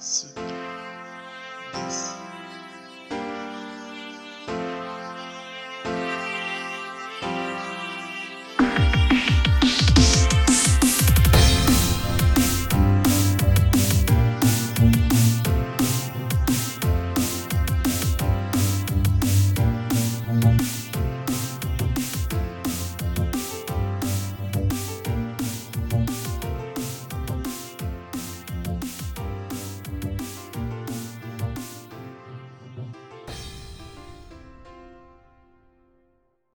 Super.